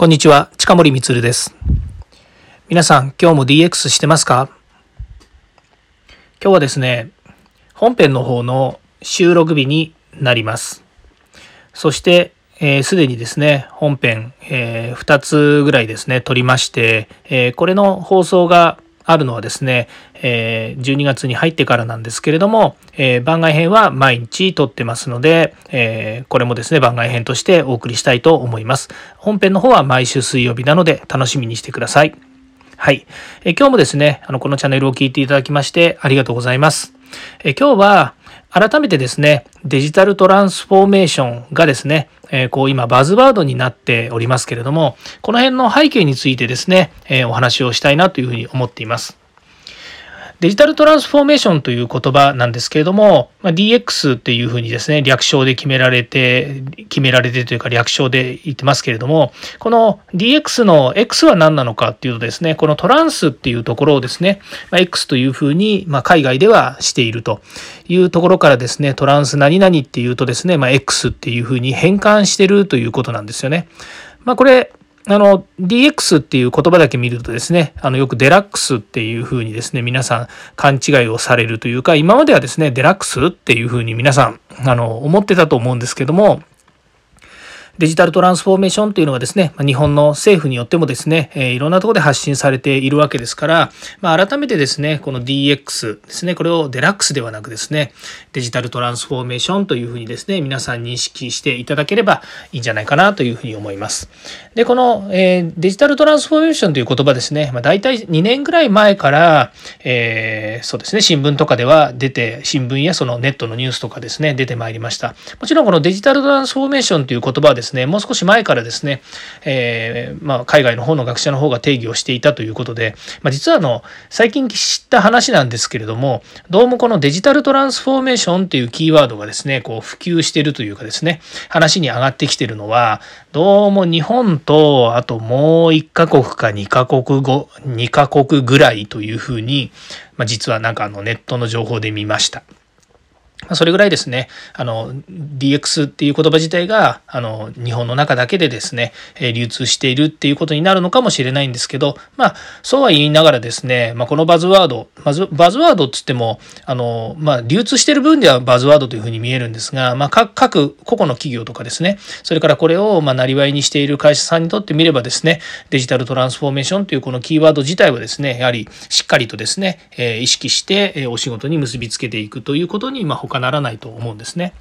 こんにちは、近森光です。皆さん、今日も DX してますか？今日はですね、本編の方の収録日になります。そして、す、えー、で、にですね、本編、えー、2つぐらいですね、撮りまして、えー、これの放送があるのはですね、えー、12月に入ってからなんですけれども、えー、番外編は毎日撮ってますので、えー、これもですね、番外編としてお送りしたいと思います。本編の方は毎週水曜日なので楽しみにしてください。はい。え今日もですね、あの、このチャンネルを聞いていただきましてありがとうございます。え今日は、改めてですね、デジタルトランスフォーメーションがですね、えー、こう今バズワードになっておりますけれども、この辺の背景についてですね、えー、お話をしたいなというふうに思っています。デジタルトランスフォーメーションという言葉なんですけれども、まあ、DX っていうふうにですね、略称で決められて、決められてというか略称で言ってますけれども、この DX の X は何なのかっていうとですね、このトランスっていうところをですね、まあ、X というふうに、まあ、海外ではしているというところからですね、トランス何々っていうとですね、まあ、X っていうふうに変換してるということなんですよね。まあ、これ、あの、DX っていう言葉だけ見るとですね、あの、よくデラックスっていうふうにですね、皆さん勘違いをされるというか、今まではですね、デラックスっていうふうに皆さん、あの、思ってたと思うんですけども、デジタルトランスフォーメーションというのがですね、日本の政府によってもですね、いろんなところで発信されているわけですから、まあ、改めてですね、この DX ですね、これをデラックスではなくですね、デジタルトランスフォーメーションというふうにですね、皆さん認識していただければいいんじゃないかなというふうに思います。で、この、えー、デジタルトランスフォーメーションという言葉ですね、まあ、大体2年ぐらい前から、えー、そうですね、新聞とかでは出て、新聞やそのネットのニュースとかですね、出てまいりました。もちろんこのデジタルトランスフォーメーションという言葉はですね、ですねもう少し前からですね、えー、まあ、海外の方の学者の方が定義をしていたということで、まあ、実はあの、最近知った話なんですけれども、どうもこのデジタルトランスフォーメーションっていうキーワードがですね、こう普及してるというかですね、話に上がってきてるのは、どうも日本と、あともう1カ国か2カ国語、2カ国ぐらいというふうに、まあ、実はなんかあのネットの情報で見ました。それぐらいですね、あの、DX っていう言葉自体が、あの、日本の中だけでですね、流通しているっていうことになるのかもしれないんですけど、まあ、そうは言いながらですね、まあ、このバズワード、バズバズワードっつっても、あの、まあ、流通している分ではバズワードというふうに見えるんですが、まあ、各個々の企業とかですね、それからこれを、まあ、なりわいにしている会社さんにとってみればですね、デジタルトランスフォーメーションというこのキーワード自体はですね、やはりしっかりとですね、意識して、お仕事に結びつけていくということに、まあ、他ならないと思うんですね。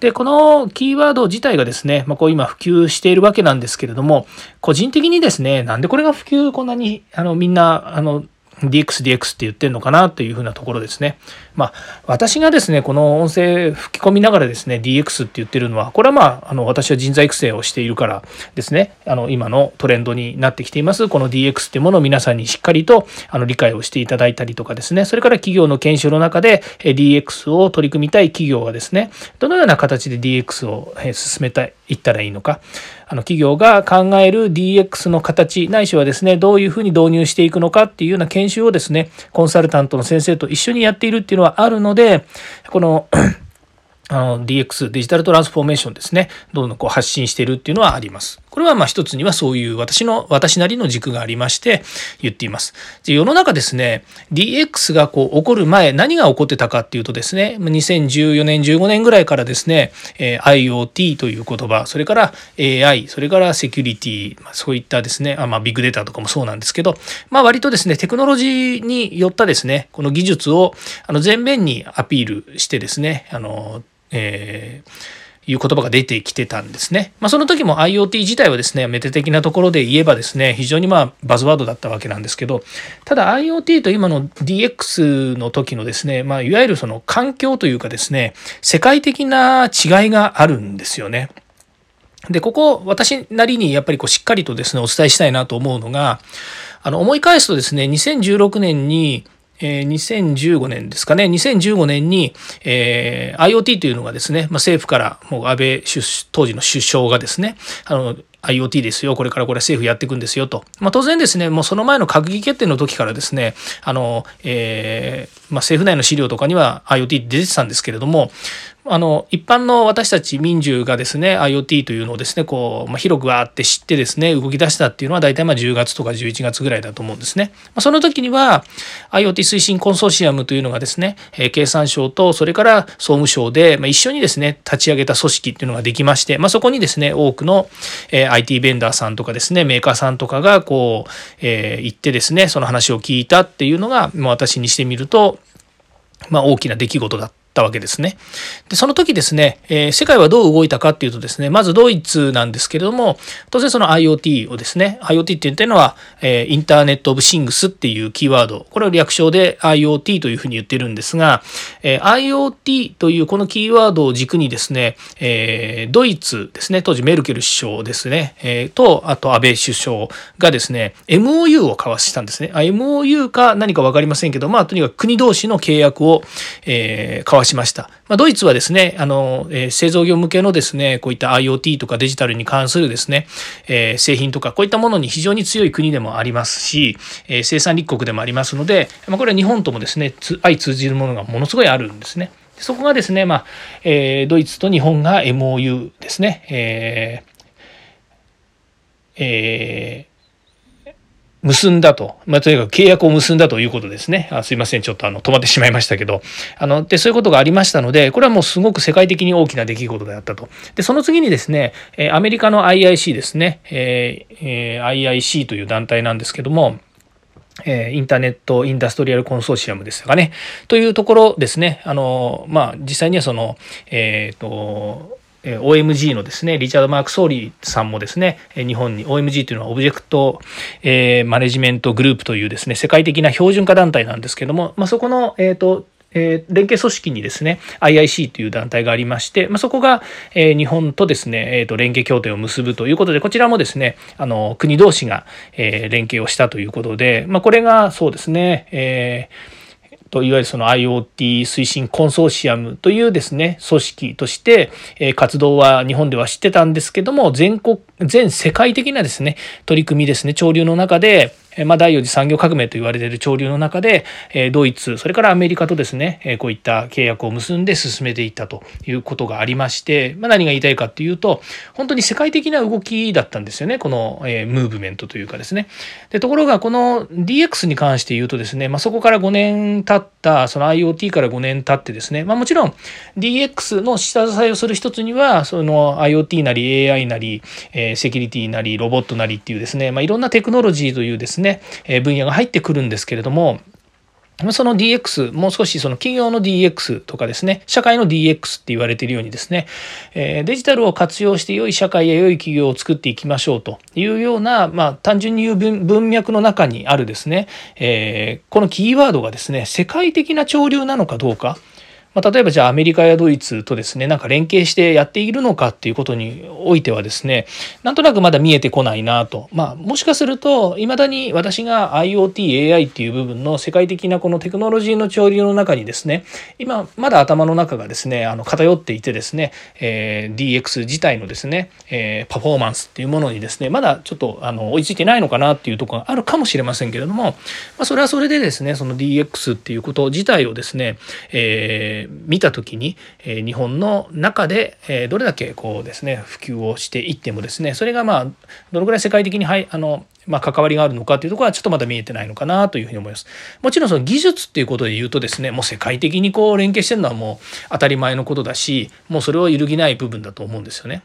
で、このキーワード自体がですね、まあ、こう今普及しているわけなんですけれども、個人的にですね、なんでこれが普及こんなに、あの、みんな、あの、DX、DX って言ってるのかなというふうなところですね。まあ、私がですね、この音声吹き込みながらですね、DX って言ってるのは、これはまあ、あの、私は人材育成をしているからですね、あの、今のトレンドになってきています、この DX ってものを皆さんにしっかりと、あの、理解をしていただいたりとかですね、それから企業の研修の中で DX を取り組みたい企業はですね、どのような形で DX を進めたいったらいいのか、あの企業が考える DX の形ないしはですねどういうふうに導入していくのかっていうような研研修をですねコンサルタントの先生と一緒にやっているっていうのはあるのでこのあの DX、デジタルトランスフォーメーションですね、どんどんこう発信しているっていうのはあります。これはまあ一つにはそういう私の、私なりの軸がありまして言っています。世の中ですね、DX がこう起こる前、何が起こってたかっていうとですね、2014年、15年ぐらいからですね、IoT という言葉、それから AI、それからセキュリティ、そういったですね、あまあビッグデータとかもそうなんですけど、まあ割とですね、テクノロジーによったですね、この技術をあの前面にアピールしてですね、あの、えーいう言葉が出てきてたんですね。まあ、その時も IoT 自体はですね、メテ的なところで言えばですね、非常にまあバズワードだったわけなんですけど、ただ IoT と今の DX の時のですね、まあ、いわゆるその環境というかですね、世界的な違いがあるんですよね。で、ここ、私なりにやっぱりこうしっかりとですね、お伝えしたいなと思うのが、あの、思い返すとですね、2016年に、えー、2015年ですかね、2015年に、えー、IoT というのがですね、まあ、政府からもう安倍当時の首相がですね、あの IoT ですよ、これからこれ政府やっていくんですよと。まあ、当然ですね、もうその前の閣議決定の時からですね、あの、えー、まあ、政府内の資料とかには IoT 出てたんですけれども、あの一般の私たち民衆がですね IoT というのをですねこう、まあ、広くわーって知ってですね動き出したっていうのは大体まあ10月とか11月ぐらいだと思うんですね。まあ、その時には IoT 推進コンソーシアムというのがですね、えー、経産省とそれから総務省で、まあ、一緒にですね立ち上げた組織っていうのができまして、まあ、そこにですね多くの、えー、IT ベンダーさんとかですねメーカーさんとかがこう、えー、行ってですねその話を聞いたっていうのが、まあ、私にしてみるとまあ、大きな出来事だった。たわけですね。で、その時ですね、えー、世界はどう動いたかっていうとですね、まずドイツなんですけれども、当然その IoT をですね、IoT って言ってるのは、えー、インターネットオブシングスっていうキーワード、これを略称で IoT というふうに言ってるんですが、えー、IoT というこのキーワードを軸にですね、えー、ドイツですね、当時メルケル首相ですね、えー、と、あと安倍首相がですね、MOU を交わしたんですね。MOU か何かわかりませんけど、まあ、とにかく国同士の契約を、えー、交わしました。まあ、ドイツはですね、あの、えー、製造業向けのですね、こういった IoT とかデジタルに関するですね、えー、製品とかこういったものに非常に強い国でもありますし、えー、生産立国でもありますので、まあ、これは日本ともですね、相通じるものがものすごいあるんですね。そこがですね、まあ、えー、ドイツと日本が MOU ですね、えーえー結んだと、まあ、とにかく契約を結んだということですね。あすいません、ちょっとあの止まってしまいましたけど、あのでそういうことがありましたので、これはもうすごく世界的に大きな出来事であったと。で、その次にですね、えアメリカの IIC ですね、えー、IIC という団体なんですけども、えインターネットインダストリアルコンソーシアムですかね。というところですね。あの、まあ、実際にはその、えっ、ー、と、え OMG のですね、リチャード・マーク・ソーリーさんもですね、日本に OMG というのはオブジェクト、えー、マネジメントグループというですね、世界的な標準化団体なんですけども、まあ、そこの、えっ、ー、と、え、連携組織にですね IIC という団体がありまして、まあ、そこが、え、日本とですね、えーと、連携協定を結ぶということでこちらもですねあの国同士が、え、連携をしたということで、まあ、これがそうですね、えーといわゆるその IoT 推進コンソーシアムというですね組織として、活動は日本では知ってたんですけども全国全世界的なですね取り組みですね潮流の中でまあ、第4次産業革命と言われている潮流の中で、ドイツ、それからアメリカとですね、こういった契約を結んで進めていったということがありまして、まあ、何が言いたいかっていうと、本当に世界的な動きだったんですよね、この、ムーブメントというかですね。でところが、この DX に関して言うとですね、まあ、そこから5年経った、その IoT から5年経ってですね、まあ、もちろん DX の下支えをする一つには、その IoT なり AI なり、セキュリティなり、ロボットなりっていうですね、まあ、いろんなテクノロジーというですね、ね、え分野が入ってくるんですけれども、その DX、もう少しその企業の DX とかですね、社会の DX って言われているようにですね、デジタルを活用して良い社会や良い企業を作っていきましょうというような、まあ単純に言う文脈の中にあるですね、えこのキーワードがですね、世界的な潮流なのかどうか、まあ、例えばじゃあアメリカやドイツとですねなんか連携してやっているのかっていうことにおいてはですねなんとなくまだ見えてこないなと。まあもしかするといまだに私が IoTAI っていう部分の世界的なこのテクノロジーの潮流の中にですね今まだ頭の中がですねあの偏っていてですね、えー、DX 自体のですね、えー、パフォーマンスっていうものにですねまだちょっとあの追いついてないのかなっていうところがあるかもしれませんけれども、まあ、それはそれでですねその DX っていうこと自体をですね、えー見た時に、え日本の中で、えどれだけこうですね普及をしていってもですねそれがまあどのぐらい世界的にはいあのまあ、関わりがあるのかというところはちょっとまだ見えてないのかなというふうに思います。もちろんその技術っていうことで言うとですねもう世界的にこう連携してるのはもう当たり前のことだしもうそれを揺るぎない部分だと思うんですよね。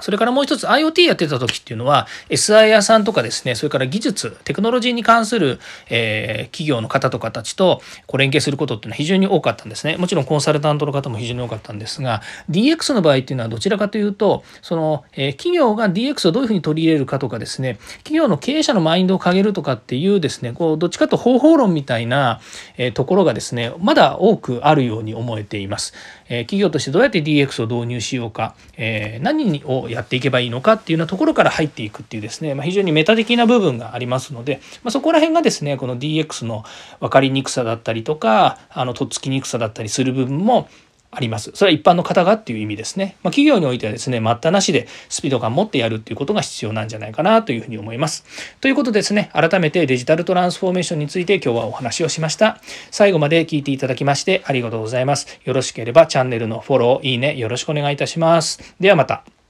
それからもう一つ IoT やってた時っていうのは SI 屋さんとかですねそれから技術テクノロジーに関する、えー、企業の方とかたちとこう連携することっていうのは非常に多かったんですね。もちろんコンサルタントの方も非常に多かったんですが DX の場合っていうのはどちらかというとその、えー、企業が DX をどういうふうに取り入れるかとかですね企業の経営者のマインドを上げるとかっていうですねこうどっちかと方法論みたいな、えー、ところがですねまだ多くあるように思えています、え企業としてどうやって DX を導入しようか、え何をやっていけばいいのかっていうようなところから入っていくっていうですね、まあ、非常にメタ的な部分がありますので、まあ、そこら辺がですねこの DX の分かりにくさだったりとかあのとっつきにくさだったりする部分もあります。それは一般の方がっていう意味ですね。まあ、企業においてはですね、待ったなしでスピード感持ってやるっていうことが必要なんじゃないかなというふうに思います。ということでですね、改めてデジタルトランスフォーメーションについて今日はお話をしました。最後まで聞いていただきましてありがとうございます。よろしければチャンネルのフォロー、いいね、よろしくお願いいたします。ではまた。